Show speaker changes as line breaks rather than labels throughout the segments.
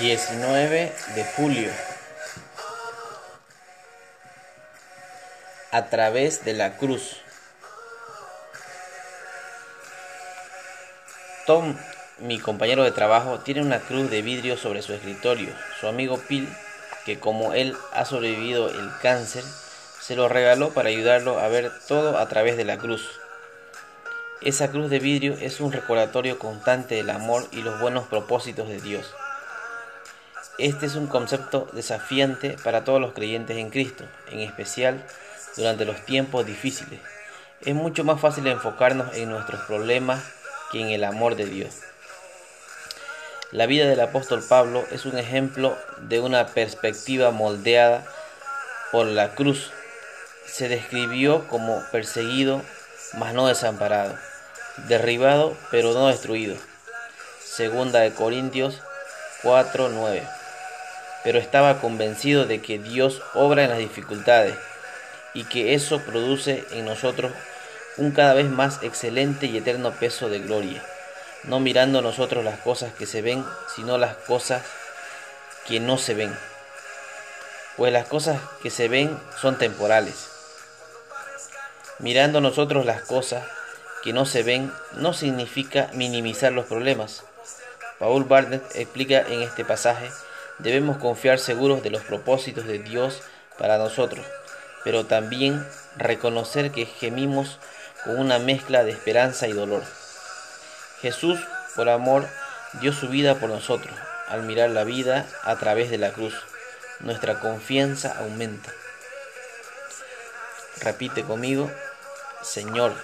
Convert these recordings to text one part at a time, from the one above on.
19 de julio. A través de la cruz. Tom, mi compañero de trabajo, tiene una cruz de vidrio sobre su escritorio. Su amigo Phil, que como él ha sobrevivido el cáncer, se lo regaló para ayudarlo a ver todo a través de la cruz. Esa cruz de vidrio es un recordatorio constante del amor y los buenos propósitos de Dios. Este es un concepto desafiante para todos los creyentes en Cristo, en especial durante los tiempos difíciles. Es mucho más fácil enfocarnos en nuestros problemas que en el amor de Dios. La vida del apóstol Pablo es un ejemplo de una perspectiva moldeada por la cruz. Se describió como perseguido, mas no desamparado, derribado, pero no destruido. Segunda de Corintios 4:9 pero estaba convencido de que Dios obra en las dificultades y que eso produce en nosotros un cada vez más excelente y eterno peso de gloria, no mirando nosotros las cosas que se ven, sino las cosas que no se ven, pues las cosas que se ven son temporales. Mirando nosotros las cosas que no se ven no significa minimizar los problemas. Paul Barnett explica en este pasaje Debemos confiar seguros de los propósitos de Dios para nosotros, pero también reconocer que gemimos con una mezcla de esperanza y dolor. Jesús, por amor, dio su vida por nosotros. Al mirar la vida a través de la cruz, nuestra confianza aumenta. Repite conmigo, Señor,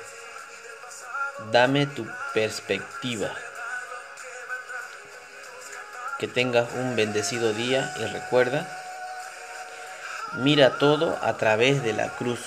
dame tu perspectiva. Que tengas un bendecido día y recuerda, mira todo a través de la cruz.